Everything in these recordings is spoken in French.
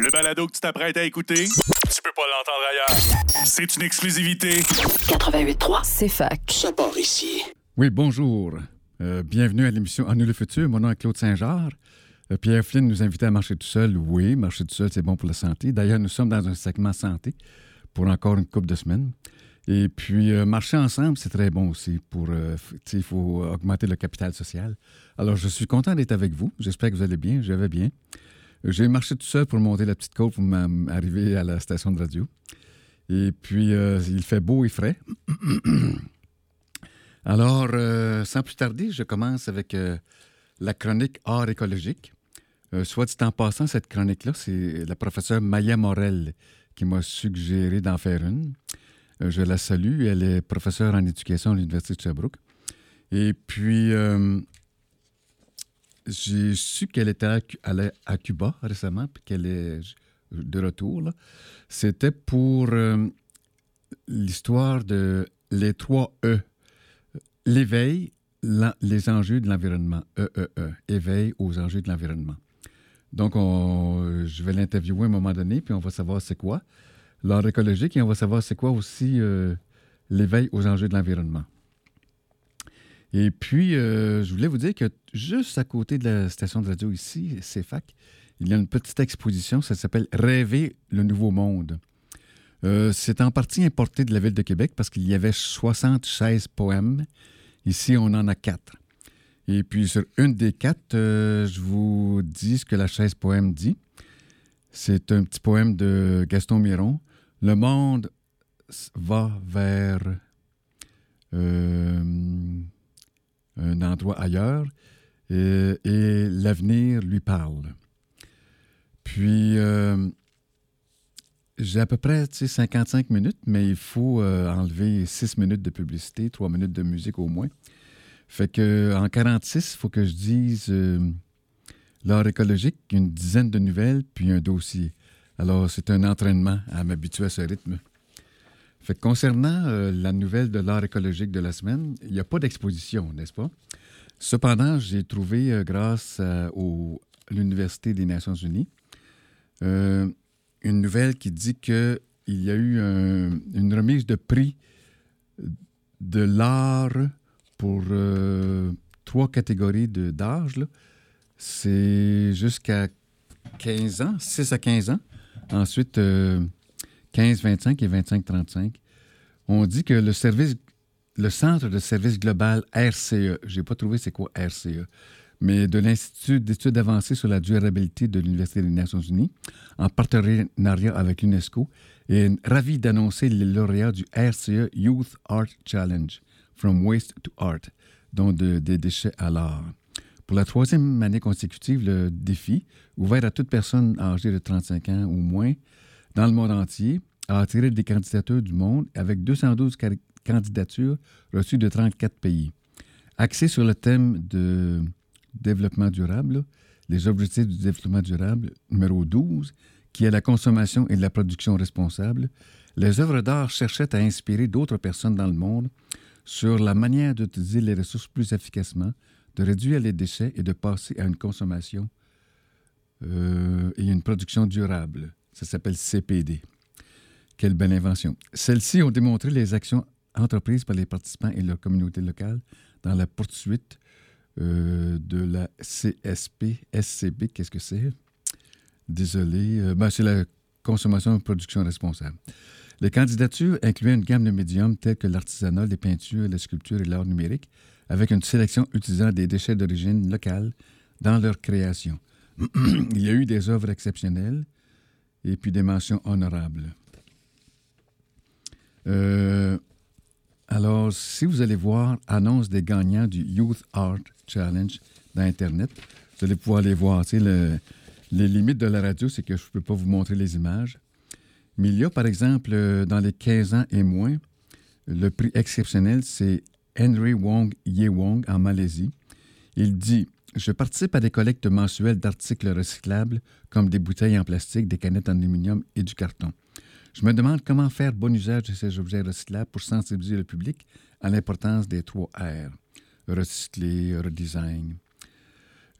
Le balado que tu t'apprêtes à écouter, tu peux pas l'entendre ailleurs. C'est une exclusivité. 88.3, c'est fac. Ça part ici. Oui, bonjour. Euh, bienvenue à l'émission En nous le futur. Mon nom est Claude Saint-Georges. Euh, Pierre Flynn nous invitait à marcher tout seul. Oui, marcher tout seul, c'est bon pour la santé. D'ailleurs, nous sommes dans un segment santé pour encore une couple de semaines. Et puis, euh, marcher ensemble, c'est très bon aussi pour, euh, il faut augmenter le capital social. Alors, je suis content d'être avec vous. J'espère que vous allez bien. Je vais bien. J'ai marché tout seul pour monter la petite côte pour m'arriver à la station de radio. Et puis, euh, il fait beau et frais. Alors, euh, sans plus tarder, je commence avec euh, la chronique art écologique. Soit dit en passant, cette chronique-là, c'est la professeure Maya Morel qui m'a suggéré d'en faire une. Je la salue. Elle est professeure en éducation à l'Université de Sherbrooke. Et puis, j'ai su qu'elle était à, allait à Cuba récemment, puis qu'elle est de retour. C'était pour euh, l'histoire de les trois E. L'éveil, les enjeux de l'environnement. E, E, E. Éveil aux enjeux de l'environnement. Donc, on- je vais l'interviewer à un moment donné, puis on va savoir c'est quoi l'art écologique et on va savoir c'est quoi aussi euh, l'éveil aux enjeux de l'environnement. Et puis, euh, je voulais vous dire que juste à côté de la station de radio ici, CFAC, il y a une petite exposition, ça s'appelle Rêver le nouveau monde. Euh, c'est en partie importé de la ville de Québec parce qu'il y avait 76 poèmes. Ici, on en a quatre. Et puis, sur une des quatre, euh, je vous dis ce que la chaise poème dit. C'est un petit poème de Gaston Miron. Le monde va vers un endroit ailleurs et, et l'avenir lui parle. Puis, euh, j'ai à peu près tu sais, 55 minutes, mais il faut euh, enlever 6 minutes de publicité, 3 minutes de musique au moins. Fait que en 46, il faut que je dise euh, l'art écologique, une dizaine de nouvelles, puis un dossier. Alors, c'est un entraînement à m'habituer à ce rythme. Fait que concernant euh, la nouvelle de l'art écologique de la semaine, il n'y a pas d'exposition, n'est-ce pas? Cependant, j'ai trouvé, euh, grâce à au- l'Université des Nations Unies, euh, une nouvelle qui dit qu'il y a eu un- une remise de prix de l'art pour euh, trois catégories d'âge. C'est jusqu'à 15 ans, 6 à 15 ans. Ensuite, euh, 15-25 et 25-35. On dit que le Centre de service global RCE, je n'ai pas trouvé c'est quoi RCE, mais de l'Institut d'études avancées sur la durabilité de l'Université des Nations Unies, en partenariat avec l'UNESCO, est ravi d'annoncer les lauréats du RCE Youth Art Challenge, From Waste to Art, dont de- des déchets à l'art. Pour la troisième année consécutive, le défi, ouvert à toute personne âgée de 35 ans ou moins dans le monde entier, a attiré des candidatures du monde avec 212 cari- candidatures reçues de 34 pays. Axé sur le thème de développement durable, les objectifs du développement durable numéro 12, qui est la consommation et la production responsable, les œuvres d'art cherchaient à inspirer d'autres personnes dans le monde sur la manière d'utiliser les ressources plus efficacement, de réduire les déchets et de passer à une consommation euh, et une production durable. Ça s'appelle CPD. Quelle belle invention. Celles-ci ont démontré les actions entreprises par les participants et leur communauté locale dans la poursuite euh, de la CSP, SCB, qu'est-ce que c'est? Désolé. Euh, ben, c'est la consommation et production responsable. Les candidatures incluaient une gamme de médiums tels que l'artisanat, les peintures, la sculpture et l'art numérique, avec une sélection utilisant des déchets d'origine locale dans leur création. Il y a eu des œuvres exceptionnelles et puis des mentions honorables. Euh, alors, si vous allez voir annonce des gagnants du Youth Art Challenge dans Internet, vous allez pouvoir les voir. Tu sais, le- les limites de la radio, c'est que je ne peux pas vous montrer les images. Mais il y a, par exemple, euh, dans les 15 ans et moins, le prix exceptionnel, c'est Henry Wong Ye Wong en Malaisie. Il dit Je participe à des collectes mensuelles d'articles recyclables comme des bouteilles en plastique, des canettes en aluminium et du carton. Je me demande comment faire bon usage de ces objets recyclables pour sensibiliser le public à l'importance des trois R recycler, redesign.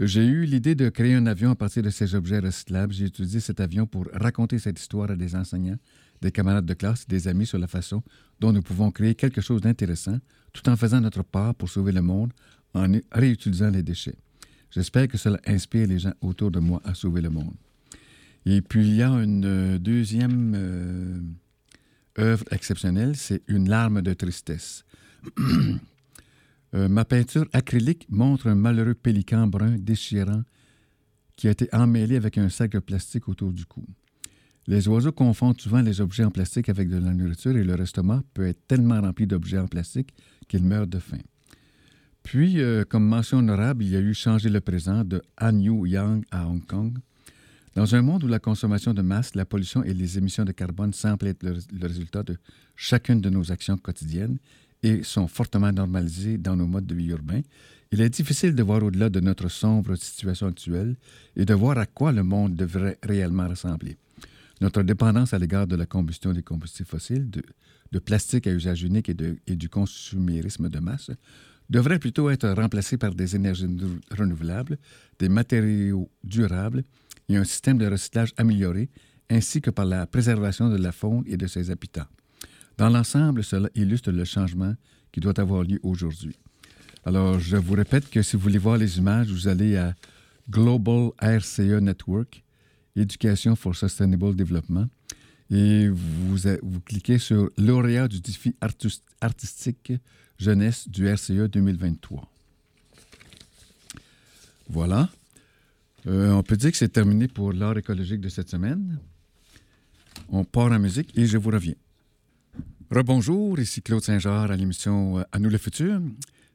J'ai eu l'idée de créer un avion à partir de ces objets recyclables. J'ai utilisé cet avion pour raconter cette histoire à des enseignants, des camarades de classe, des amis sur la façon dont nous pouvons créer quelque chose d'intéressant tout en faisant notre part pour sauver le monde en réutilisant les déchets. J'espère que cela inspire les gens autour de moi à sauver le monde. Et puis, il y a une euh, deuxième euh, œuvre exceptionnelle, c'est Une larme de tristesse. Euh, ma peinture acrylique montre un malheureux pélican brun déchirant qui a été emmêlé avec un sac de plastique autour du cou. Les oiseaux confondent souvent les objets en plastique avec de la nourriture et leur estomac peut être tellement rempli d'objets en plastique qu'ils meurent de faim. Puis, comme mention honorable, il y a eu Changer le présent de Han Yu Yang à Hong Kong, dans un monde où la consommation de masse, la pollution et les émissions de carbone semblent être le, résultat de chacune de nos actions quotidiennes et sont fortement normalisées dans nos modes de vie urbains, il est difficile de voir au-delà de notre sombre situation actuelle et de voir à quoi le monde devrait réellement ressembler. Notre dépendance à l'égard de la combustion des combustibles fossiles, de, plastique à usage unique et du consumérisme de masse devrait plutôt être remplacée par des énergies renouvelables, des matériaux durables et un système de recyclage amélioré, ainsi que par la préservation de la faune et de ses habitants. Dans l'ensemble, cela illustre le changement qui doit avoir lieu aujourd'hui. Alors, je vous répète que si vous voulez voir les images, vous allez à Global RCE Network, Education for Sustainable Development, et vous, cliquez sur lauréat du défi artistique jeunesse du RCE 2023. Voilà. Euh, on peut dire que c'est terminé pour l'art écologique de cette semaine. On part en musique et je vous reviens. Rebonjour, ici Claude Saint-Jean à l'émission euh, À nous le futur.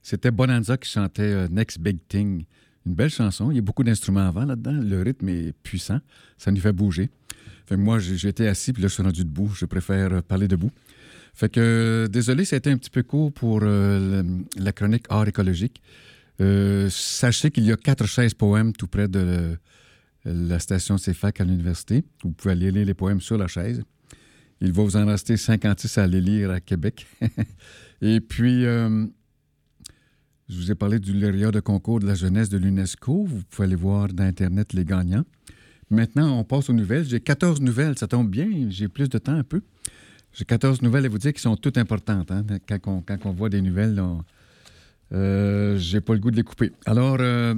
C'était Bonanza qui chantait euh, Next Big Thing. Une belle chanson. Il y a beaucoup d'instruments avant là-dedans. Le rythme est puissant. Ça nous fait bouger. Fait moi, j'étais assis, puis là, je suis rendu debout. Je préfère parler debout. Fait que, désolé, c'était un petit peu court pour la chronique art écologique. Euh, sachez qu'il y a quatre chaises poèmes tout près de la station CFAC à l'université. Vous pouvez aller lire les poèmes sur la chaise. Il va vous en rester 56 à les lire à Québec. Et puis, euh, je vous ai parlé du lauréat de concours de la jeunesse de l'UNESCO. Vous pouvez aller voir d'Internet les gagnants. Maintenant, on passe aux nouvelles. J'ai 14 nouvelles, ça tombe bien, j'ai plus de temps un peu. J'ai 14 nouvelles à vous dire qui sont toutes importantes. Hein. Quand, on, voit des nouvelles, on, euh, j'ai pas le goût de les couper. Alors, euh,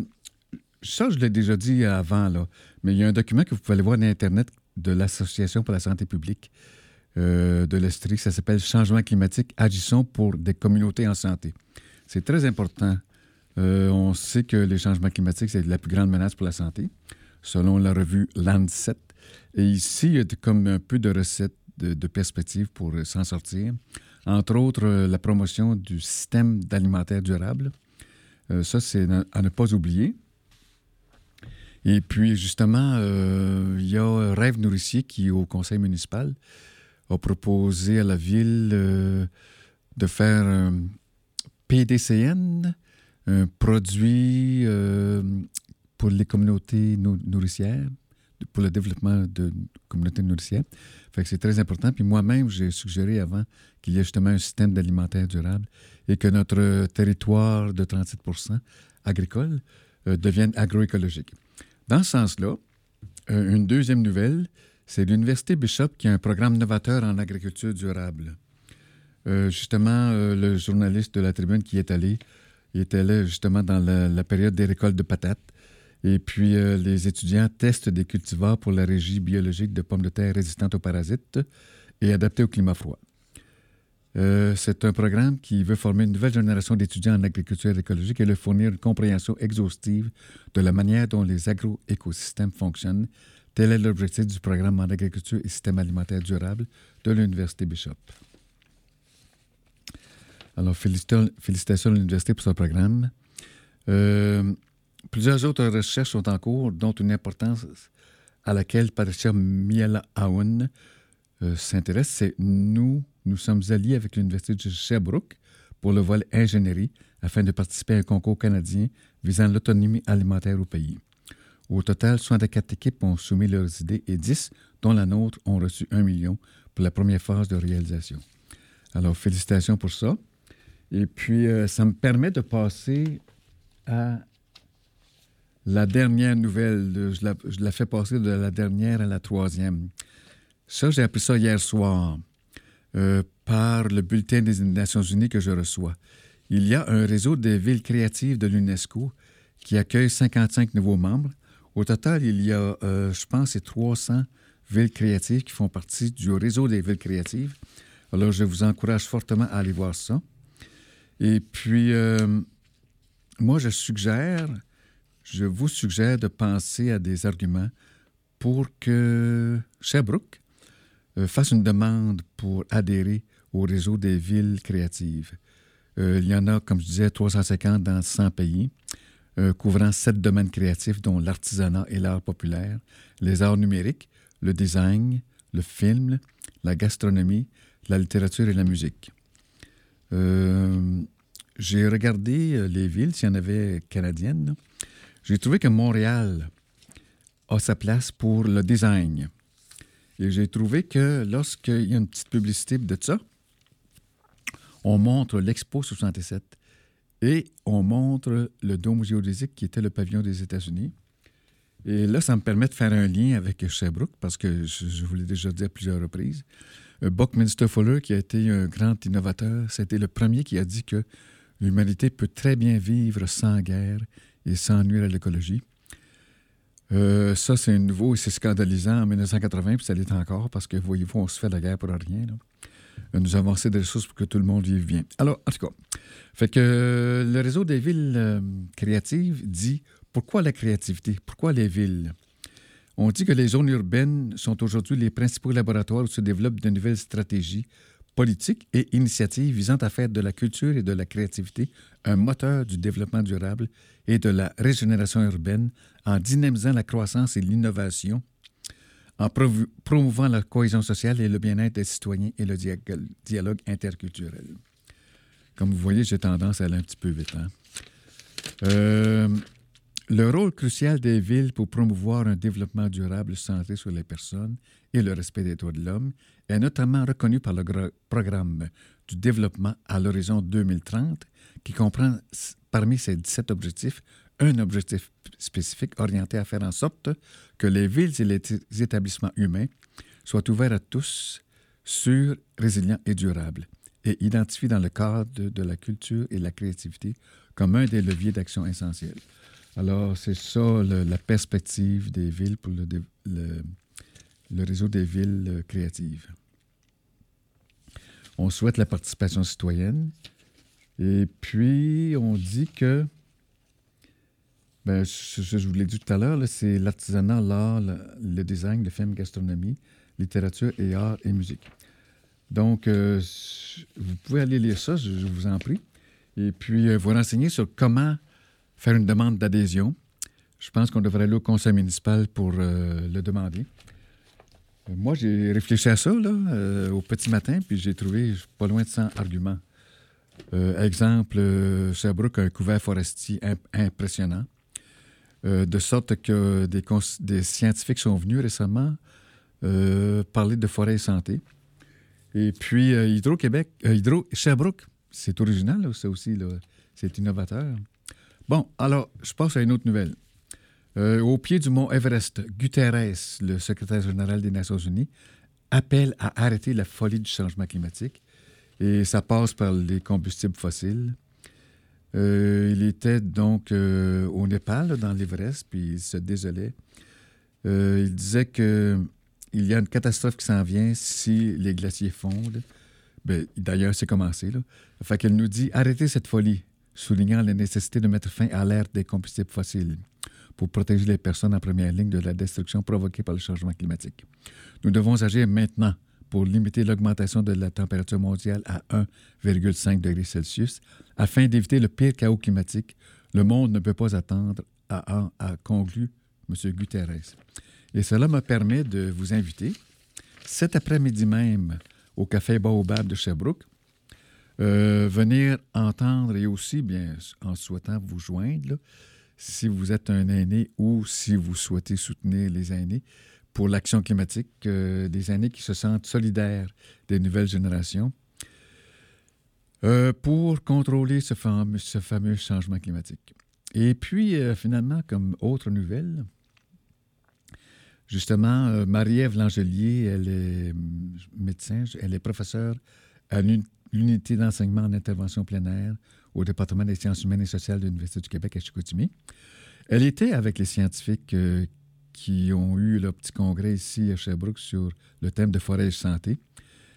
ça, je l'ai déjà dit avant, là, mais il y a un document que vous pouvez aller voir sur Internet de l'Association pour la santé publique euh, de l'Estrie. Ça s'appelle Changement climatique, agissons pour des communautés en santé. C'est très important. on sait que les changements climatiques, c'est la plus grande menace pour la santé, selon la revue Lancet. Et ici, il y a comme un peu de recettes, de, perspectives pour s'en sortir entre autres euh, la promotion du système d'alimentaire durable. Euh, ça, c'est à ne pas oublier. Et puis, justement, euh, il y a Rêve Nourricier qui, au conseil municipal, a proposé à la ville de faire un PDCN, un produit pour les communautés nourricières, pour le développement de communautés nourricières. C'est très important. Puis moi-même, j'ai suggéré avant qu'il y ait justement un système d'alimentaire durable et que notre territoire de 37% agricole euh, devienne agroécologique. Dans ce sens-là, euh, une deuxième nouvelle, c'est l'Université Bishop qui a un programme novateur en agriculture durable. Euh, justement, le journaliste de la Tribune qui est allé, il était là justement dans la période des récoltes de patates. Et puis, les étudiants testent des cultivars pour la régie biologique de pommes de terre résistantes aux parasites et adaptées au climat froid. Euh, c'est un programme qui veut former une nouvelle génération d'étudiants en agriculture écologique et leur fournir une compréhension exhaustive de la manière dont les agroécosystèmes fonctionnent. Tel est l'objectif du programme en agriculture et système alimentaire durable de l'Université Bishop. Alors, félicitations à l'Université pour ce programme. Euh, plusieurs autres recherches sont en cours, dont une importance à laquelle Patricia Miela Aoun euh, s'intéresse, c'est nous nous sommes alliés avec l'Université de Sherbrooke pour le vol ingénierie afin de participer à un concours canadien visant l'autonomie alimentaire au pays. Au total, 64 équipes ont soumis leurs idées et 10, dont la nôtre, ont reçu 1 million pour la première phase de réalisation. Alors, félicitations pour ça. Et puis, euh, ça me permet de passer à la dernière nouvelle. Je la, fais passer de la dernière à la troisième. Ça, j'ai appris ça hier soir euh, par le bulletin des Nations Unies que je reçois. Il y a un réseau des villes créatives de l'UNESCO qui accueille 55 nouveaux membres. Au total, il y a, euh, je pense, 300 villes créatives qui font partie du réseau des villes créatives. Alors, je vous encourage fortement à aller voir ça. Et puis, euh, moi, je suggère, je vous suggère de penser à des arguments pour que Sherbrooke euh, fasse une demande pour adhérer au réseau des villes créatives. Euh, il y en a, comme je disais, 350 dans 100 pays, couvrant sept domaines créatifs, dont l'artisanat et l'art populaire, les arts numériques, le design, le film, la gastronomie, la littérature et la musique. Euh, j'ai regardé euh, les villes, s'il y en avait canadiennes. J'ai trouvé que Montréal a sa place pour le design. Et j'ai trouvé que lorsqu'il y a une petite publicité de ça, on montre l'Expo 67 et on montre le Dôme géodésique qui était le pavillon des États-Unis. Et là, ça me permet de faire un lien avec Sherbrooke parce que je, vous l'ai déjà dit à plusieurs reprises. Euh, Buckminster Fuller, qui a été un grand innovateur, c'était le premier qui a dit que l'humanité peut très bien vivre sans guerre et sans nuire à l'écologie. Euh, ça, c'est nouveau et c'est scandalisant en 1980, puis ça l'est encore, parce que, voyez-vous, on se fait la guerre pour rien. Euh, nous avons assez de ressources pour que tout le monde vive bien. Alors, en tout cas, fait que le réseau des villes créatives dit pourquoi la créativité? Pourquoi les villes? On dit que les zones urbaines sont aujourd'hui les principaux laboratoires où se développent de nouvelles stratégies politiques et initiatives visant à faire de la culture et de la créativité un moteur du développement durable et de la régénération urbaine en dynamisant la croissance et l'innovation, en promouvant la cohésion sociale et le bien-être des citoyens et le dialogue interculturel. Comme vous voyez, j'ai tendance à aller un petit peu vite. Hein? Euh, le rôle crucial des villes pour promouvoir un développement durable centré sur les personnes et le respect des droits de l'homme est notamment reconnu par le programme du développement à l'horizon 2030, qui comprend parmi ses 17 objectifs un objectif spécifique orienté à faire en sorte que les villes et les établissements humains soient ouverts à tous, sûrs, résilients et durables, et identifiés dans le cadre de la culture et la créativité comme un des leviers d'action essentiels. Alors, c'est ça la perspective des villes pour le, le, réseau des villes euh, créatives. On souhaite la participation citoyenne. Et puis, on dit que, ben, je, je, vous l'ai dit tout à l'heure, c'est l'artisanat, l'art, le, design, le film, gastronomie, littérature et art et musique. Donc, euh, vous pouvez aller lire ça, je, vous en prie. Et puis, euh, vous renseigner sur comment faire une demande d'adhésion. Je pense qu'on devrait aller au conseil municipal pour le demander. Euh, moi, j'ai réfléchi à ça là, euh, au petit matin, puis j'ai trouvé pas loin de 100 arguments. exemple, Sherbrooke a un couvert forestier impressionnant, de sorte que des, scientifiques sont venus récemment parler de forêt et santé. Et puis, Hydro-Québec, Hydro-Sherbrooke, c'est original, ça aussi, c'est innovateur. Bon, alors, je passe à une autre nouvelle. Euh, au pied du mont Everest, Guterres, le secrétaire général des Nations Unies, appelle à arrêter la folie du changement climatique. Et ça passe par les combustibles fossiles. Euh, il était donc euh, au Népal, dans l'Everest, puis il se désolait. il disait qu'il y a une catastrophe qui s'en vient si les glaciers fondent. Ben, d'ailleurs, c'est commencé. Là. Fait qu'elle nous dit arrêtez cette folie soulignant la nécessité de mettre fin à l'ère des combustibles fossiles pour protéger les personnes en première ligne de la destruction provoquée par le changement climatique. Nous devons agir maintenant pour limiter l'augmentation de la température mondiale à 1,5 degré Celsius afin d'éviter le pire chaos climatique. Le monde ne peut pas attendre, a, a conclu M. Guterres. Et cela me permet de vous inviter cet après-midi même au Café Baobab de Sherbrooke euh, venir entendre et aussi, bien, en souhaitant vous joindre, si vous êtes un aîné ou si vous souhaitez soutenir les aînés pour l'action climatique, euh, des aînés qui se sentent solidaires des nouvelles générations euh, pour contrôler ce fameux, changement climatique. Et puis, euh, finalement, comme autre nouvelle, justement, Marie-Ève Langelier, elle est hum, médecin, elle est professeure à l'unité d'enseignement en intervention plein air au département des sciences humaines et sociales de l'Université du Québec à Chicoutimi. Elle était avec les scientifiques euh, qui ont eu leur petit congrès ici à Sherbrooke sur le thème de forêt et santé.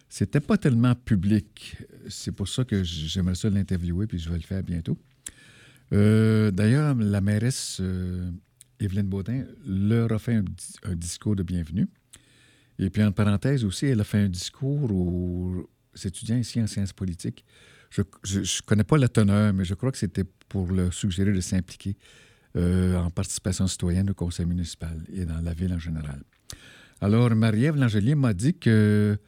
C'était pas tellement public. C'est pour ça que j'aimerais ça l'interviewer, puis je vais le faire bientôt. Euh, d'ailleurs, la mairesse euh, Evelyne Baudin leur a fait un, discours de bienvenue. Et puis, en parenthèse aussi, elle a fait un discours aux étudiants ici en sciences politiques. Je ne connais pas la teneur, mais je crois que c'était pour leur suggérer de s'impliquer euh, en participation citoyenne au conseil municipal et dans la ville en général. Alors, Marie-Ève Langelier m'a dit que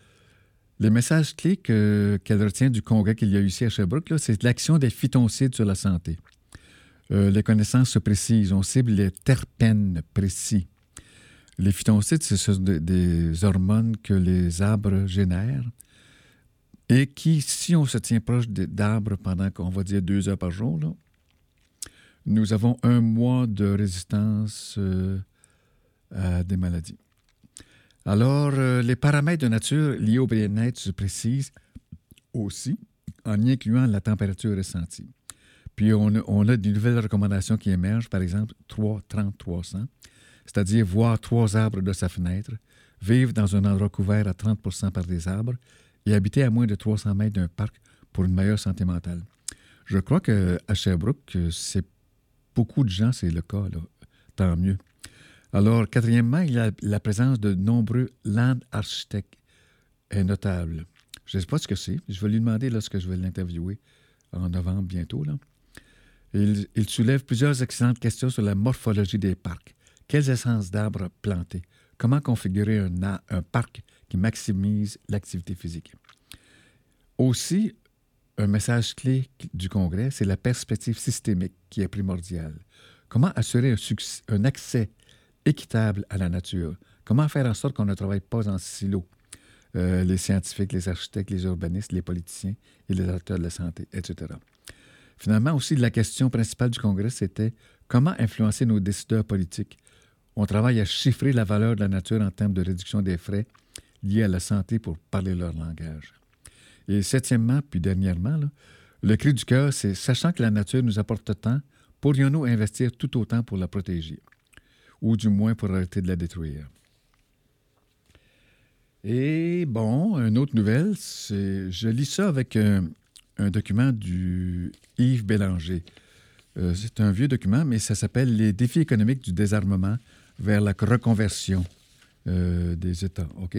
les messages clés qu'elle retient du congrès qu'il y a eu ici à Sherbrooke, c'est l'action des phytoncides sur la santé. Euh, les connaissances se précisent. On cible les terpènes précis. Les phytoncides, ce sont des hormones que les arbres génèrent et qui, si on se tient proche d'arbres pendant, qu'on va dire, deux heures par jour, nous avons un mois de résistance euh, à des maladies. Alors, euh, les paramètres de nature liés au bien-être se précisent aussi en y incluant la température ressentie. Puis on a, on a, de nouvelles recommandations qui émergent, par exemple 3, 30, 300, c'est-à-dire voir trois arbres de sa fenêtre, vivre dans un endroit couvert à 30% par des arbres et habiter à moins de 300 mètres d'un parc pour une meilleure santé mentale. Je crois qu'à Sherbrooke, c'est beaucoup de gens, c'est le cas, tant mieux. Alors, quatrièmement, il y a la présence de nombreux land architectes est notable. Je ne sais pas ce que c'est. Je vais lui demander lorsque je vais l'interviewer en novembre bientôt. Là. Il, soulève plusieurs excellentes questions sur la morphologie des parcs. Quelles essences d'arbres planter? Comment configurer un parc qui maximise l'activité physique? Aussi, un message clé du Congrès, c'est la perspective systémique qui est primordiale. Comment assurer un, accès équitable à la nature? Comment faire en sorte qu'on ne travaille pas en silo? Euh, les scientifiques, les architectes, les urbanistes, les politiciens et les acteurs de la santé, etc. Finalement, aussi, la question principale du Congrès, c'était comment influencer nos décideurs politiques? On travaille à chiffrer la valeur de la nature en termes de réduction des frais liés à la santé pour parler leur langage. Et septièmement, puis dernièrement, le cri du cœur, c'est sachant que la nature nous apporte tant, pourrions-nous investir tout autant pour la protéger, ou du moins pour arrêter de la détruire? Et bon, une autre nouvelle, c'est je lis ça avec un, document du Yves Bélanger. Euh, c'est un vieux document, mais ça s'appelle Les défis économiques du désarmement vers la reconversion euh, des États. OK?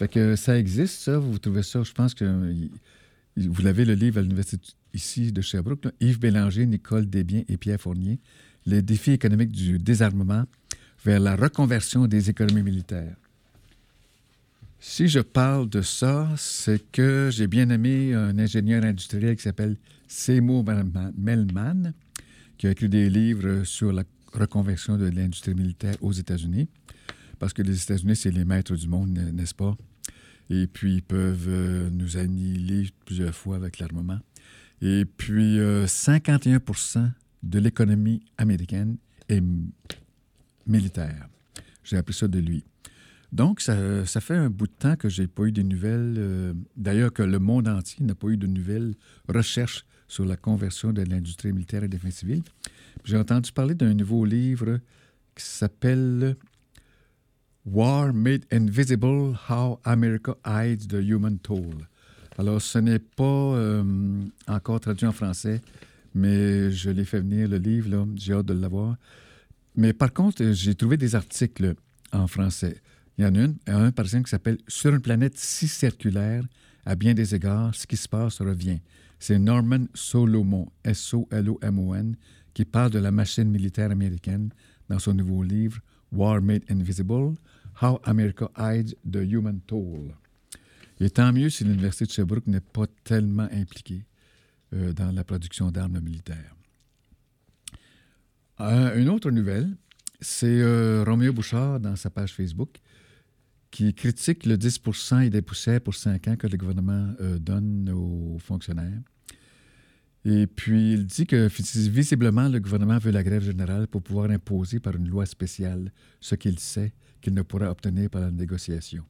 Fait que ça existe, ça. Vous trouvez ça, je pense que vous l'avez le livre à l'Université ici de Sherbrooke, Yves Bélanger, Nicole Desbiens et Pierre Fournier, Les défis économiques du désarmement vers la reconversion des économies militaires. Si je parle de ça, c'est que j'ai bien aimé un ingénieur industriel qui s'appelle Seymour Melman, qui a écrit des livres sur la reconversion de l'industrie militaire aux États-Unis, parce que les États-Unis, c'est les maîtres du monde, n'est-ce pas? Et puis ils peuvent euh, nous annihiler plusieurs fois avec l'armement. Et puis 51% euh, de l'économie américaine est militaire. J'ai appris ça de lui. Donc, ça, fait un bout de temps que je n'ai pas eu de nouvelles. Euh, d'ailleurs, que le monde entier n'a pas eu de nouvelles recherches sur la conversion de l'industrie militaire et des fins civiles. J'ai entendu parler d'un nouveau livre qui s'appelle War Made Invisible How America Hides the Human Toll. Alors, ce n'est pas euh, encore traduit en français, mais je l'ai fait venir, le livre, j'ai hâte de l'avoir. Mais par contre, j'ai trouvé des articles en français. Il y en a un, un par exemple, qui s'appelle Sur une planète si circulaire, à bien des égards, ce qui se passe revient. C'est Norman Solomon, S-O-L-O-M-O-N, qui parle de la machine militaire américaine dans son nouveau livre War Made Invisible, How America Hides the Human Toll. Et tant mieux si l'Université de Sherbrooke n'est pas tellement impliquée euh, dans la production d'armes militaires. Euh, une autre nouvelle, c'est euh, Roméo Bouchard, dans sa page Facebook, qui critique le 10% et des poussières pour 5 ans que le gouvernement donne aux fonctionnaires. Et puis, il dit que visiblement, le gouvernement veut la grève générale pour pouvoir imposer par une loi spéciale ce qu'il sait qu'il ne pourra obtenir par la négociation.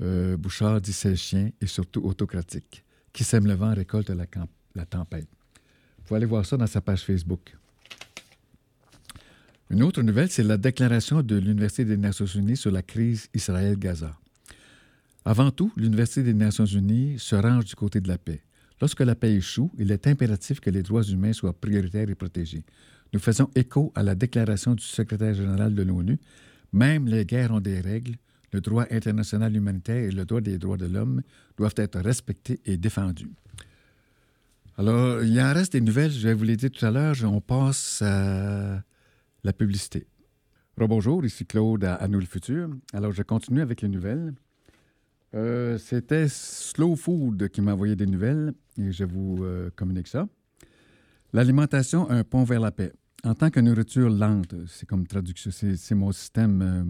Euh, Bouchard dit c'est chien et surtout autocratique. Qui sème le vent récolte la, la tempête. Vous pouvez aller voir ça dans sa page Facebook. Une autre nouvelle, c'est la déclaration de l'Université des Nations Unies sur la crise Israël-Gaza. Avant tout, l'Université des Nations Unies se range du côté de la paix. Lorsque la paix échoue, il est impératif que les droits humains soient prioritaires et protégés. Nous faisons écho à la déclaration du secrétaire général de l'ONU. Même les guerres ont des règles. Le droit international humanitaire et le droit des droits de l'homme doivent être respectés et défendus. Alors, il en reste des nouvelles, je vais vous les dire tout à l'heure. On passe à la publicité. Bonjour, ici Claude à, Nous le Futur. Alors, je continue avec les nouvelles. Euh, c'était Slow Food qui m'a envoyé des nouvelles et je vous euh, communique ça. L'alimentation, un pont vers la paix. En tant que nourriture lente, c'est comme traduction, c'est mon système euh,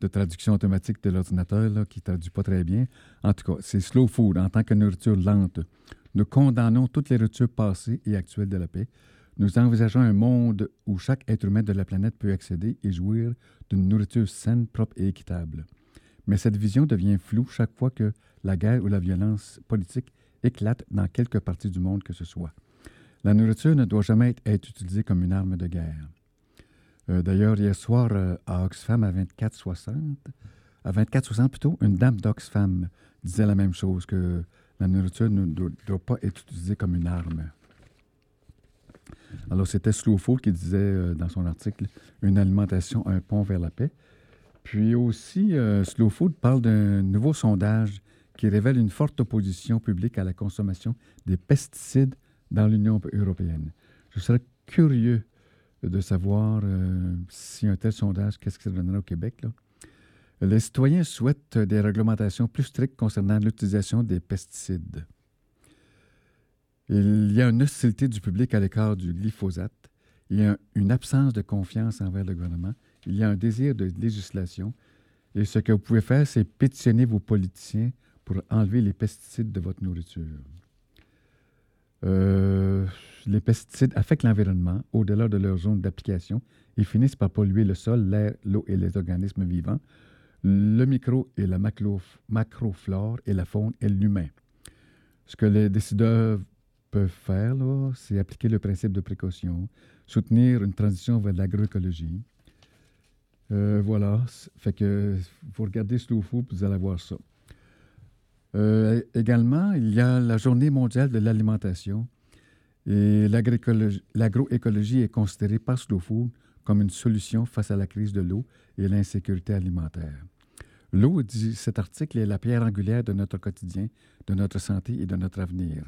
de traduction automatique de l'ordinateur qui ne traduit pas très bien. En tout cas, c'est Slow Food en tant que nourriture lente. Nous condamnons toutes les ruptures passées et actuelles de la paix. Nous envisageons un monde où chaque être humain de la planète peut accéder et jouir d'une nourriture saine, propre et équitable. Mais cette vision devient floue chaque fois que la guerre ou la violence politique éclate dans quelque partie du monde que ce soit. La nourriture ne doit jamais être utilisée comme une arme de guerre. Euh, d'ailleurs, hier soir, euh, à Oxfam, à 24-60, à 24-60 plutôt, une dame d'Oxfam disait la même chose, que la nourriture ne doit, pas être utilisée comme une arme. Alors, c'était Slowful qui disait euh, dans son article Une alimentation, un pont vers la paix. Puis aussi, Slow Food parle d'un nouveau sondage qui révèle une forte opposition publique à la consommation des pesticides dans l'Union européenne. Je serais curieux de savoir euh, si un tel sondage, qu'est-ce que ça donnerait au Québec. Les citoyens souhaitent des réglementations plus strictes concernant l'utilisation des pesticides. Il y a une hostilité du public à l'écart du glyphosate. Il y a une absence de confiance envers le gouvernement il y a un désir de législation. Et ce que vous pouvez faire, c'est pétitionner vos politiciens pour enlever les pesticides de votre nourriture. Euh, les pesticides affectent l'environnement au-delà de leur zone d'application et finissent par polluer le sol, l'air, l'eau et les organismes vivants, le micro et la macroflore et la faune et l'humain. Ce que les décideurs peuvent faire, c'est appliquer le principe de précaution, soutenir une transition vers l'agroécologie, euh, voilà. Fait que vous regardez Food, vous allez voir ça. Euh, également, il y a la Journée mondiale de l'alimentation. Et l'agroécologie est considérée par Slow Food comme une solution face à la crise de l'eau et l'insécurité alimentaire. L'eau, dit cet article, est la pierre angulaire de notre quotidien, de notre santé et de notre avenir.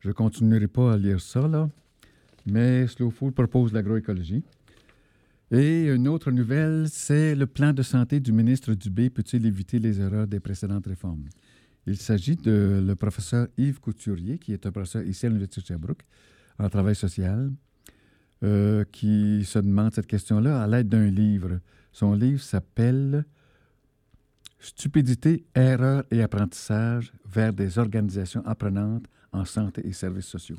Je ne continuerai pas à lire ça, là, mais Slow Food propose l'agroécologie. Et une autre nouvelle, c'est le plan de santé du ministre Dubé peut-il éviter les erreurs des précédentes réformes? Il s'agit de le professeur Yves Couturier, qui est un professeur ici à l'Université de Sherbrooke, en travail social, euh, qui se demande cette question-là à l'aide d'un livre. Son livre s'appelle Stupidité, erreur et apprentissage vers des organisations apprenantes en santé et services sociaux.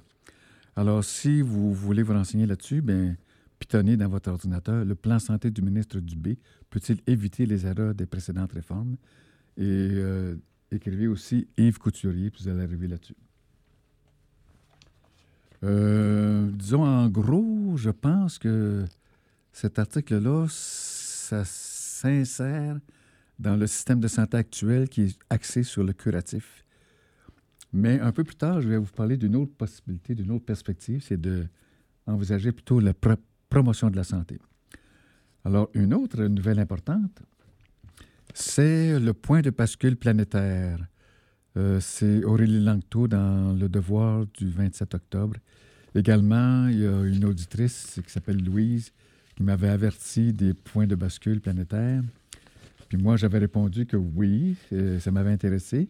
Alors, si vous voulez vous renseigner là-dessus, bien, pitonner dans votre ordinateur le plan santé du ministre Dubé peut-il éviter les erreurs des précédentes réformes? Et euh, écrivez aussi Yves Couturier, puis vous allez arriver là-dessus. Euh, disons, en gros, je pense que cet article-là, ça s'insère dans le système de santé actuel qui est axé sur le curatif. Mais un peu plus tard, je vais vous parler d'une autre possibilité, d'une autre perspective, c'est d'envisager plutôt la promotion de la santé. Alors, une autre nouvelle importante, c'est le point de bascule planétaire. Euh, c'est Aurélie Langto dans Le Devoir du 27 octobre. Également, il y a une auditrice qui s'appelle Louise qui m'avait averti des points de bascule planétaire. Puis moi, j'avais répondu que oui, euh, ça m'avait intéressé.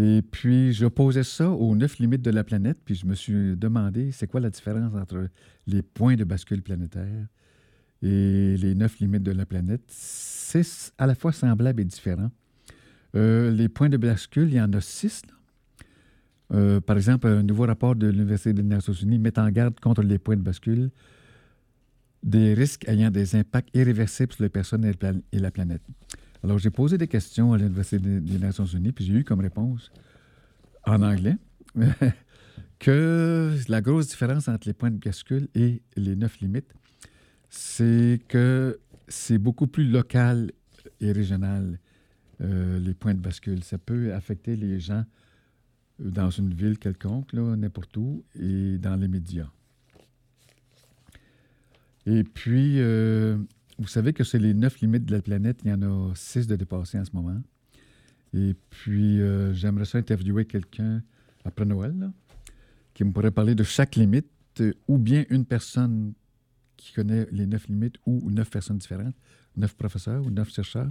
Et puis, j'opposais ça aux neuf limites de la planète, puis je me suis demandé, c'est quoi la différence entre les points de bascule planétaire et les neuf limites de la planète? C'est à la fois semblable et différent. Euh, les points de bascule, il y en a six. Euh, par exemple, un nouveau rapport de l'Université des Nations Unies met en garde contre les points de bascule des risques ayant des impacts irréversibles sur les personnes et la planète. Alors, j'ai posé des questions à l'Université des Nations Unies, puis j'ai eu comme réponse en anglais que la grosse différence entre les points de bascule et les neuf limites, c'est que c'est beaucoup plus local et régional, euh, les points de bascule. Ça peut affecter les gens dans une ville quelconque, n'importe où, et dans les médias. Et puis, euh, vous savez que c'est les neuf limites de la planète. Il y en a six de dépassés en ce moment. Et puis, euh, j'aimerais ça interviewer quelqu'un après Noël, qui me pourrait parler de chaque limite, ou bien une personne qui connaît les neuf limites, ou neuf personnes différentes, neuf professeurs ou neuf chercheurs,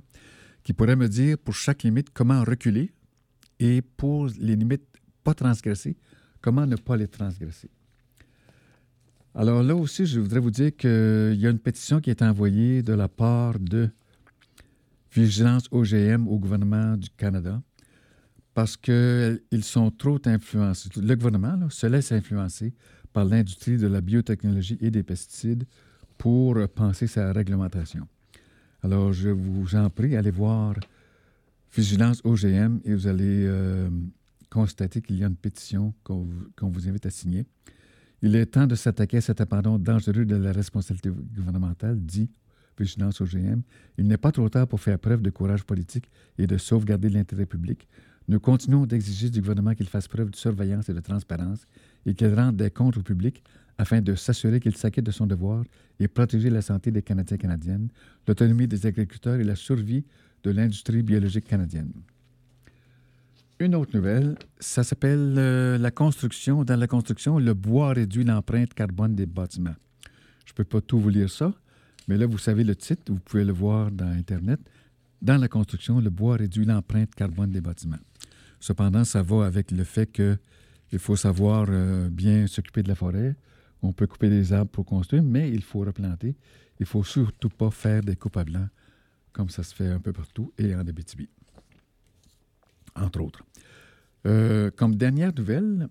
qui pourraient me dire pour chaque limite comment reculer et pour les limites pas transgressées, comment ne pas les transgresser. Alors là aussi, je voudrais vous dire qu'il y a une pétition qui est envoyée de la part de Vigilance OGM au gouvernement du Canada parce qu'ils sont trop influencés. Le gouvernement se laisse influencer par l'industrie de la biotechnologie et des pesticides pour penser sa réglementation. Alors, je vous en prie, allez voir Vigilance OGM et vous allez euh, constater qu'il y a une pétition qu'on vous invite à signer. Il est temps de s'attaquer à cet abandon dangereux de la responsabilité gouvernementale, dit Vigilance OGM. Il n'est pas trop tard pour faire preuve de courage politique et de sauvegarder l'intérêt public. Nous continuons d'exiger du gouvernement qu'il fasse preuve de surveillance et de transparence et qu'il rende des comptes au public afin de s'assurer qu'il s'acquitte de son devoir et protéger la santé des Canadiens Canadiennes, l'autonomie des agriculteurs et la survie de l'industrie biologique canadienne. Une autre nouvelle, ça s'appelle euh, la construction. Dans la construction, le bois réduit l'empreinte carbone des bâtiments. Je ne peux pas tout vous lire ça, mais là, vous savez le titre, vous pouvez le voir dans Internet. Dans la construction, le bois réduit l'empreinte carbone des bâtiments. Cependant, ça va avec le fait qu'il faut savoir euh, bien s'occuper de la forêt. On peut couper des arbres pour construire, mais il faut replanter. Il ne faut surtout pas faire des coupes à blanc, comme ça se fait un peu partout et en Abitibi entre autres. Euh, comme dernière nouvelle,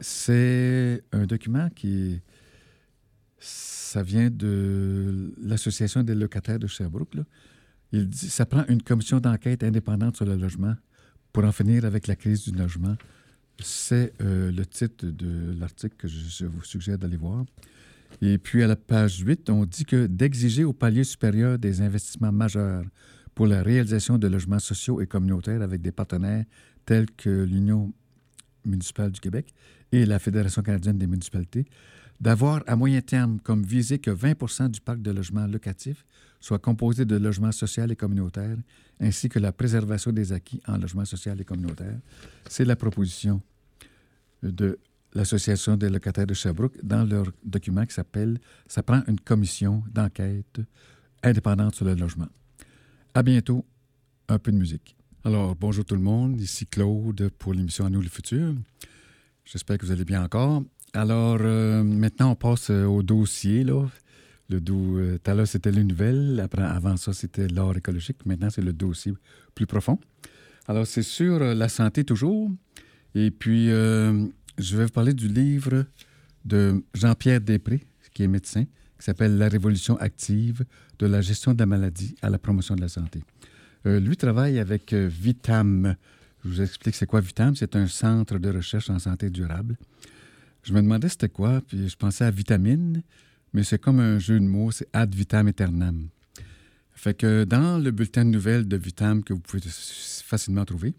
c'est un document qui ça vient de l'Association des locataires de Sherbrooke. Il dit ça prend une commission d'enquête indépendante sur le logement pour en finir avec la crise du logement. C'est euh, le titre de l'article que je, vous suggère d'aller voir. Et puis à la page 8, on dit que d'exiger au palier supérieur des investissements majeurs pour la réalisation de logements sociaux et communautaires avec des partenaires tels que l'Union municipale du Québec et la Fédération canadienne des municipalités, d'avoir à moyen terme comme visée que 20% du parc de logements locatifs soit composé de logements sociaux et communautaires, ainsi que la préservation des acquis en logements sociaux et communautaires. C'est la proposition de l'Association des locataires de Sherbrooke dans leur document qui s'appelle Ça prend une commission d'enquête indépendante sur le logement. À bientôt. Un peu de musique. Alors, bonjour tout le monde. Ici Claude pour l'émission À nous le futur. J'espère que vous allez bien encore. Alors, euh, maintenant, on passe euh, au dossier. Là. Le euh, tout à l'heure, c'était les nouvelles. Après, avant ça, c'était l'art écologique. Maintenant, c'est le dossier plus profond. Alors, c'est sur la santé toujours. Et puis, je vais vous parler du livre de Jean-Pierre Després, qui est médecin, qui s'appelle La révolution active de la gestion de la maladie à la promotion de la santé. Euh, lui travaille avec euh, Vitam. Je vous explique c'est quoi Vitam. C'est un centre de recherche en santé durable. Je me demandais c'était quoi, puis je pensais à vitamine, mais c'est comme un jeu de mots, c'est ad vitam aeternam. Fait que dans le bulletin de nouvelles de Vitam que vous pouvez facilement trouver,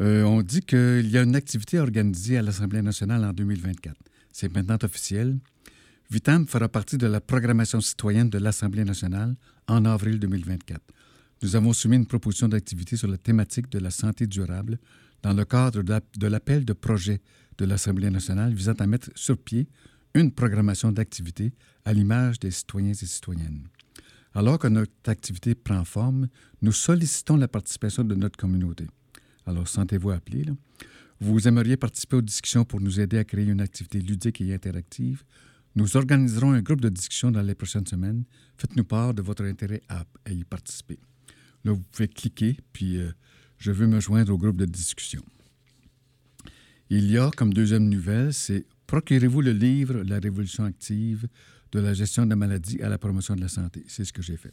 euh, on dit qu'il y a une activité organisée à l'Assemblée nationale en 2024. C'est maintenant officiel. Vitam fera partie de la programmation citoyenne de l'Assemblée nationale en avril 2024. Nous avons soumis une proposition d'activité sur la thématique de la santé durable dans le cadre de l'appel de projet de l'Assemblée nationale visant à mettre sur pied une programmation d'activité à l'image des citoyens et citoyennes. Alors que notre activité prend forme, nous sollicitons la participation de notre communauté. Alors, sentez-vous appelé. Vous aimeriez participer aux discussions pour nous aider à créer une activité ludique et interactive nous organiserons un groupe de discussion dans les prochaines semaines. Faites-nous part de votre intérêt à, y participer. Là, vous pouvez cliquer, puis euh, je veux me joindre au groupe de discussion. Il y a, comme deuxième nouvelle, c'est Procurez-vous le livre La révolution active de la gestion de la maladie à la promotion de la santé. C'est ce que j'ai fait.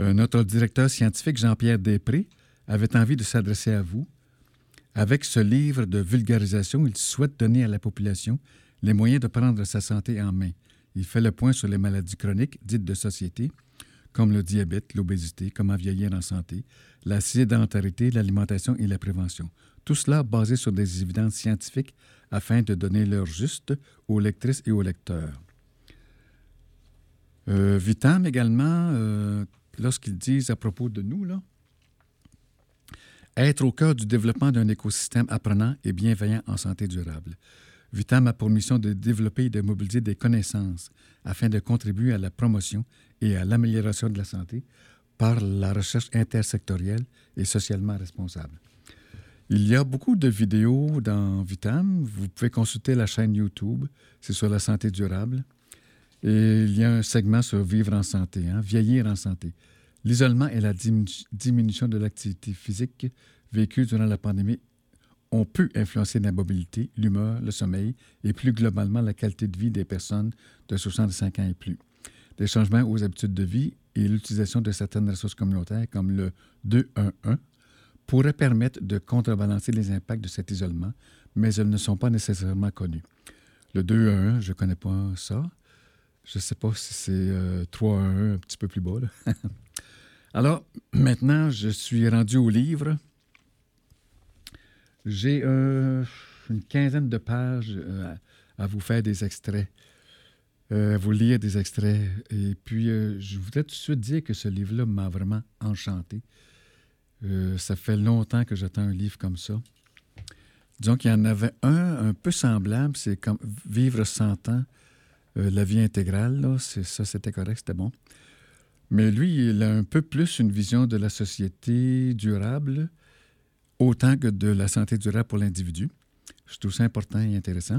Euh, notre directeur scientifique, Jean-Pierre Després, avait envie de s'adresser à vous. Avec ce livre de vulgarisation, il souhaite donner à la population les moyens de prendre sa santé en main. Il fait le point sur les maladies chroniques dites de société, comme le diabète, l'obésité, comment vieillir en santé, la sédentarité, l'alimentation et la prévention. Tout cela basé sur des évidences scientifiques afin de donner l'heure juste aux lectrices et aux lecteurs. Euh, Vitam également, euh, lorsqu'ils disent à propos de nous, là, être au cœur du développement d'un écosystème apprenant et bienveillant en santé durable. Vitam a pour mission de développer et de mobiliser des connaissances afin de contribuer à la promotion et à l'amélioration de la santé par la recherche intersectorielle et socialement responsable. Il y a beaucoup de vidéos dans Vitam. Vous pouvez consulter la chaîne YouTube. C'est sur la santé durable. Et il y a un segment sur vivre en santé, hein, vieillir en santé. L'isolement et la diminution de l'activité physique vécue durant la pandémie ont pu influencer la mobilité, l'humeur, le sommeil et plus globalement la qualité de vie des personnes de 65 ans et plus. Des changements aux habitudes de vie et l'utilisation de certaines ressources communautaires comme le 211 pourraient permettre de contrebalancer les impacts de cet isolement, mais elles ne sont pas nécessairement connues. Le 211, je ne connais pas ça. Je ne sais pas si c'est euh, 311 un petit peu plus bas. Alors, maintenant, je suis rendu au livre. J'ai euh, une quinzaine de pages euh, à, vous faire des extraits, euh, à vous lire des extraits. Et puis, je voudrais tout de suite dire que ce livre-là m'a vraiment enchanté. ça fait longtemps que j'attends un livre comme ça. Disons qu'il y en avait un un peu semblable, c'est comme Vivre 100 ans, la vie intégrale. Là, ça, c'était correct, c'était bon. Mais lui, il a un peu plus une vision de la société durable autant que de la santé durable pour l'individu. Je trouve ça important et intéressant.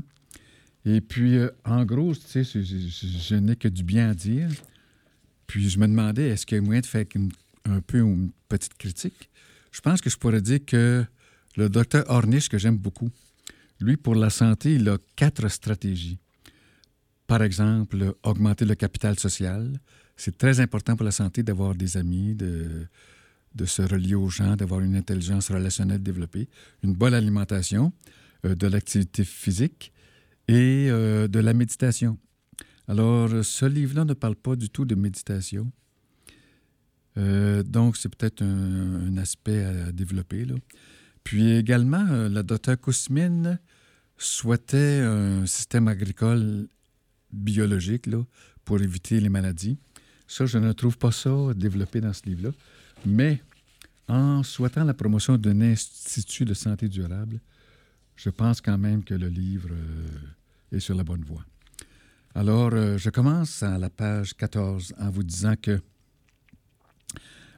Et puis, euh, en gros, tu sais, je, n'ai que du bien à dire. Puis, je me demandais, est-ce qu'il y a moyen de faire un peu une petite critique? Je pense que je pourrais dire que le docteur Ornish, que j'aime beaucoup, lui, pour la santé, il a quatre stratégies. Par exemple, augmenter le capital social. C'est très important pour la santé d'avoir des amis, de, de se relier aux gens, d'avoir une intelligence relationnelle développée, une bonne alimentation, euh, de l'activité physique et euh, de la méditation. Alors, ce livre-là ne parle pas du tout de méditation. Euh, donc, c'est peut-être un, aspect à développer. Là. Puis également, la docteur Kousmine souhaitait un système agricole biologique là, pour éviter les maladies. Ça, je ne trouve pas ça développé dans ce livre-là. Mais en souhaitant la promotion d'un institut de santé durable, je pense quand même que le livre euh, est sur la bonne voie. Alors, euh, je commence à la page 14 en vous disant que,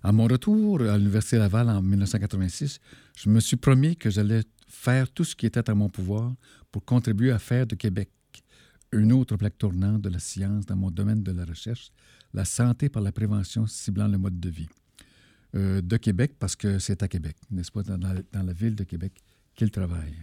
à mon retour à l'Université Laval en 1986, je me suis promis que j'allais faire tout ce qui était à mon pouvoir pour contribuer à faire de Québec une autre plaque tournante de la science dans mon domaine de la recherche, la santé par la prévention ciblant le mode de vie. Euh, de Québec parce que c'est à Québec, n'est-ce pas, dans la, ville de Québec qu'il travaille.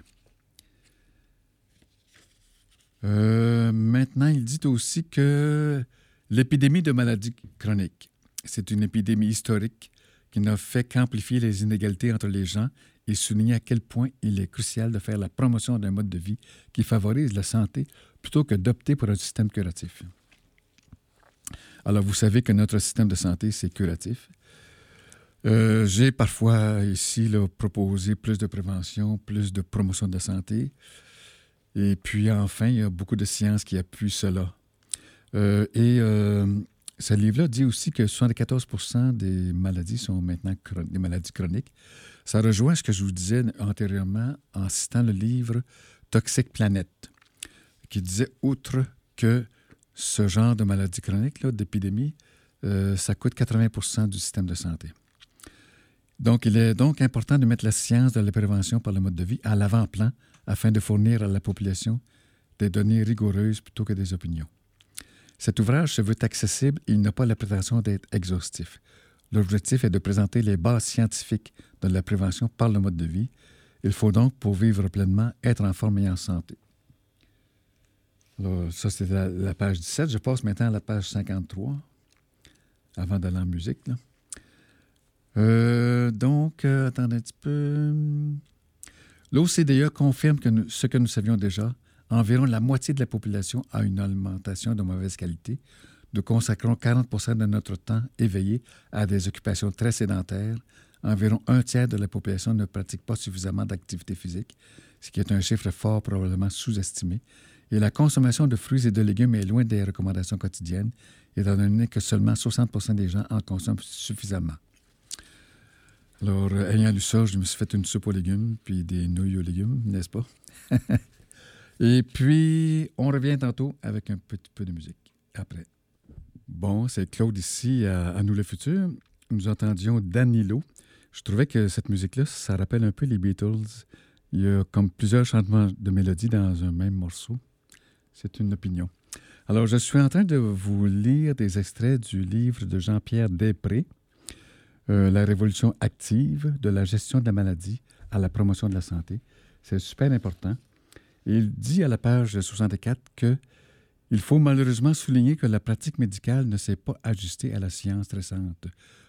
Euh, maintenant, il dit aussi que l'épidémie de maladies chroniques, c'est une épidémie historique qui n'a fait qu'amplifier les inégalités entre les gens et souligner à quel point il est crucial de faire la promotion d'un mode de vie qui favorise la santé plutôt que d'opter pour un système curatif. Alors, vous savez que notre système de santé, c'est curatif. Euh, j'ai parfois ici proposé plus de prévention, plus de promotion de la santé. Et puis enfin, il y a beaucoup de sciences qui appuient cela. Euh, et euh, ce livre-là dit aussi que 74% des maladies sont maintenant des maladies chroniques. Ça rejoint ce que je vous disais antérieurement en citant le livre Toxic Planet, qui disait, outre que ce genre de maladie chronique, d'épidémie, ça coûte 80% du système de santé. Donc, il est donc important de mettre la science de la prévention par le mode de vie à l'avant-plan afin de fournir à la population des données rigoureuses plutôt que des opinions. Cet ouvrage se veut accessible il n'a pas la prétention d'être exhaustif. L'objectif est de présenter les bases scientifiques de la prévention par le mode de vie Il faut donc, pour vivre pleinement, être en forme et en santé. Ça, c'était la, page 17. Je passe maintenant à la page 53, avant d'aller en musique. Euh, donc, euh, attendez un petit peu. L'OCDE confirme que ce que nous savions déjà. Environ la moitié de la population a une alimentation de mauvaise qualité. Nous consacrons 40% de notre temps éveillé à des occupations très sédentaires. Environ un tiers de la population ne pratique pas suffisamment d'activité physique, ce qui est un chiffre fort probablement sous-estimé. Et la consommation de fruits et de légumes est loin des recommandations quotidiennes, étant donné que seulement 60% des gens en consomment suffisamment. Alors, euh, ayant lu ça, je me suis fait une soupe aux légumes, puis des nouilles aux légumes, n'est-ce pas? Et puis, on revient tantôt avec un petit peu de musique après. Bon, c'est Claude ici à, Nous le Futur. Nous entendions Danilo. Je trouvais que cette musique-là, ça rappelle un peu les Beatles. Il y a comme plusieurs changements de mélodie dans un même morceau. C'est une opinion. Alors, je suis en train de vous lire des extraits du livre de Jean-Pierre Després, euh, La révolution active de la gestion de la maladie à la promotion de la santé. C'est super important. il dit à la page 64 que il faut malheureusement souligner que la pratique médicale ne s'est pas ajustée à la science récente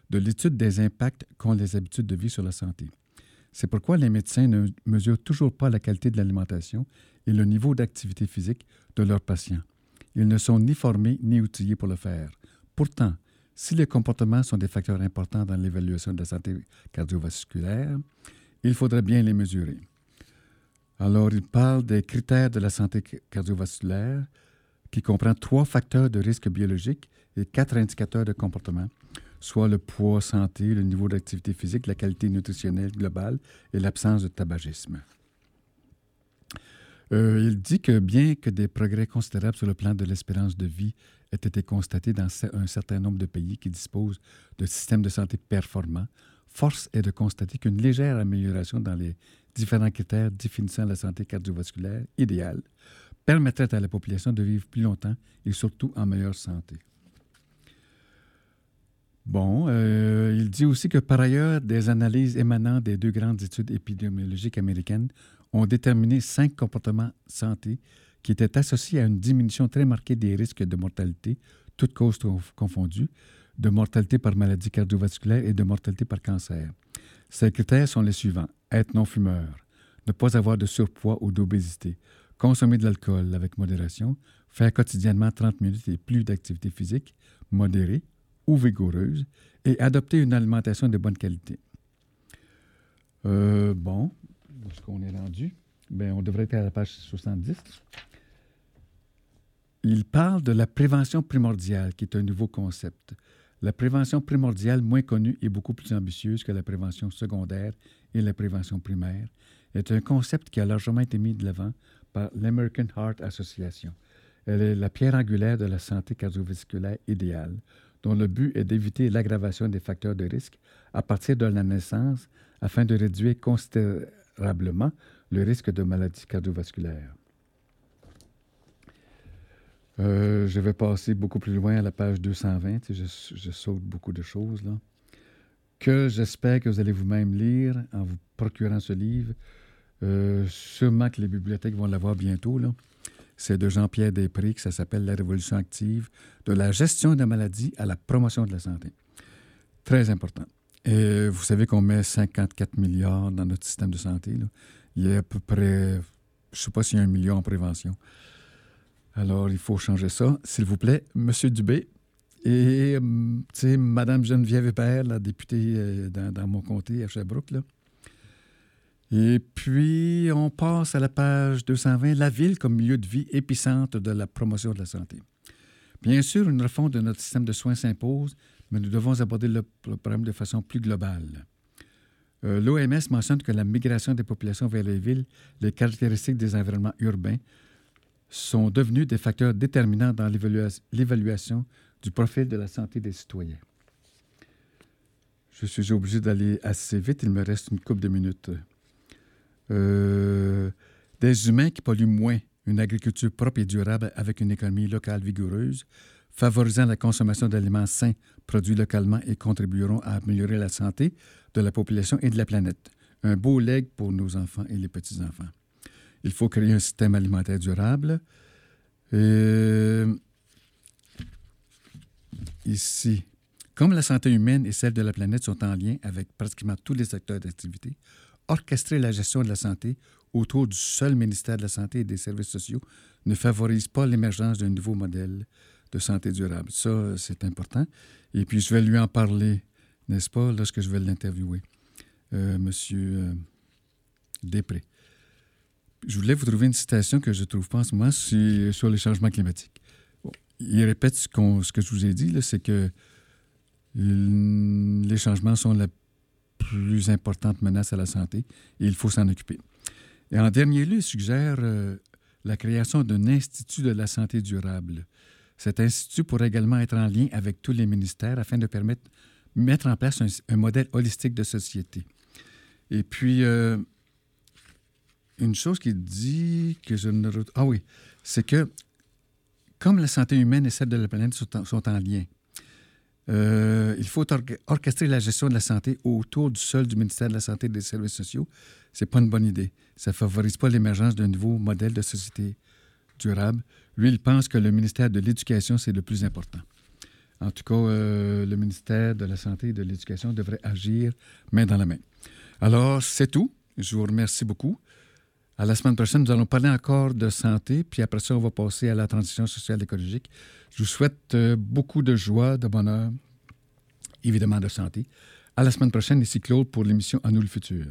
de l'étude des impacts qu'ont les habitudes de vie sur la santé. C'est pourquoi les médecins ne mesurent toujours pas la qualité de l'alimentation et le niveau d'activité physique de leurs patients. Ils ne sont ni formés ni outillés pour le faire. Pourtant, si les comportements sont des facteurs importants dans l'évaluation de la santé cardiovasculaire, il faudrait bien les mesurer. Alors, il parle des critères de la santé cardiovasculaire qui comprend trois facteurs de risque biologique et quatre indicateurs de comportement, soit le poids santé, le niveau d'activité physique, la qualité nutritionnelle globale et l'absence de tabagisme. Euh, il dit que bien que des progrès considérables sur le plan de l'espérance de vie aient été constatés dans un certain nombre de pays qui disposent de systèmes de santé performants, force est de constater qu'une légère amélioration dans les différents critères définissant la santé cardiovasculaire idéale permettrait à la population de vivre plus longtemps et surtout en meilleure santé. Bon, euh, il dit aussi que par ailleurs, des analyses émanant des deux grandes études épidémiologiques américaines ont déterminé cinq comportements santé qui étaient associés à une diminution très marquée des risques de mortalité, toutes causes confondues, de mortalité par maladie cardiovasculaire et de mortalité par cancer. Ces critères sont les suivants. Être non-fumeur, ne pas avoir de surpoids ou d'obésité, consommer de l'alcool avec modération, faire quotidiennement 30 minutes et plus d'activité physique, modérée ou vigoureuse, et adopter une alimentation de bonne qualité. Euh, bon, est rendu? Bien, on devrait être à la page 70. Il parle de la prévention primordiale, qui est un nouveau concept. La prévention primordiale, moins connue et beaucoup plus ambitieuse que la prévention secondaire et la prévention primaire, est un concept qui a largement été mis de l'avant par l'American Heart Association. Elle est la pierre angulaire de la santé cardiovasculaire idéale, dont le but est d'éviter l'aggravation des facteurs de risque à partir de la naissance afin de réduire considérablement le risque de maladie cardiovasculaire. Euh, je vais passer beaucoup plus loin à la page 220. Je, je saute beaucoup de choses là. Que j'espère que vous allez vous-même lire en vous procurant ce livre. Euh, sûrement que les bibliothèques vont l'avoir bientôt. Là. C'est de Jean-Pierre Després, que ça s'appelle La Révolution active, de la gestion des maladies à la promotion de la santé. Très important. Et vous savez qu'on met 54 milliards dans notre système de santé. Il y a à peu près, je ne sais pas s'il y a un million en prévention. Alors, il faut changer ça. S'il vous plaît, Monsieur Dubé et, hum, Mme Geneviève Hébert, la députée euh, dans, dans, mon comté à Sherbrooke, là. Et puis, on passe à la page 220, la ville comme milieu de vie épicentre de la promotion de la santé. Bien sûr, une refonte de notre système de soins s'impose, mais nous devons aborder le problème de façon plus globale. Euh, L'OMS mentionne que la migration des populations vers les villes, les caractéristiques des environnements urbains, sont devenus des facteurs déterminants dans l'évaluation du profil de la santé des citoyens. Je suis obligé d'aller assez vite, il me reste une couple de minutes. Euh, des humains qui polluent moins, une agriculture propre et durable avec une économie locale vigoureuse, favorisant la consommation d'aliments sains produits localement et contribueront à améliorer la santé de la population et de la planète. un beau legs pour nos enfants et les petits-enfants. Il faut créer un système alimentaire durable. Euh, ici, comme la santé humaine et celle de la planète sont en lien avec pratiquement tous les secteurs d'activité, orchestrer la gestion de la santé autour du seul ministère de la Santé et des Services sociaux ne favorise pas l'émergence d'un nouveau modèle de santé durable. Ça, c'est important. Et puis, je vais lui en parler, n'est-ce pas, lorsque je vais l'interviewer, euh, Monsieur euh, Després. Je voulais vous trouver une citation que je ne trouve pas en ce moment sur, les changements climatiques. Il répète ce, que je vous ai dit, c'est que les changements sont la plus importante menace à la santé et il faut s'en occuper. Et en dernier lieu, il suggère euh, la création d'un institut de la santé durable. Cet institut pourrait également être en lien avec tous les ministères afin de permettre mettre en place un, modèle holistique de société. Et puis, euh, une chose qui dit que je ne... Ah oui, c'est que comme la santé humaine et celle de la planète sont en lien, euh, il faut orchestrer la gestion de la santé autour du seul du ministère de la Santé et des Services sociaux. C'est pas une bonne idée. Ça ne favorise pas l'émergence d'un nouveau modèle de société durable. Lui, il pense que le ministère de l'Éducation, c'est le plus important. En tout cas, euh, le ministère de la Santé et de l'Éducation devrait agir main dans la main. Alors, c'est tout. Je vous remercie beaucoup. À la semaine prochaine, nous allons parler encore de santé, puis après ça, on va passer à la transition sociale écologique. Je vous souhaite euh, beaucoup de joie, de bonheur, évidemment de santé. À la semaine prochaine, ici Claude pour l'émission À nous le futur.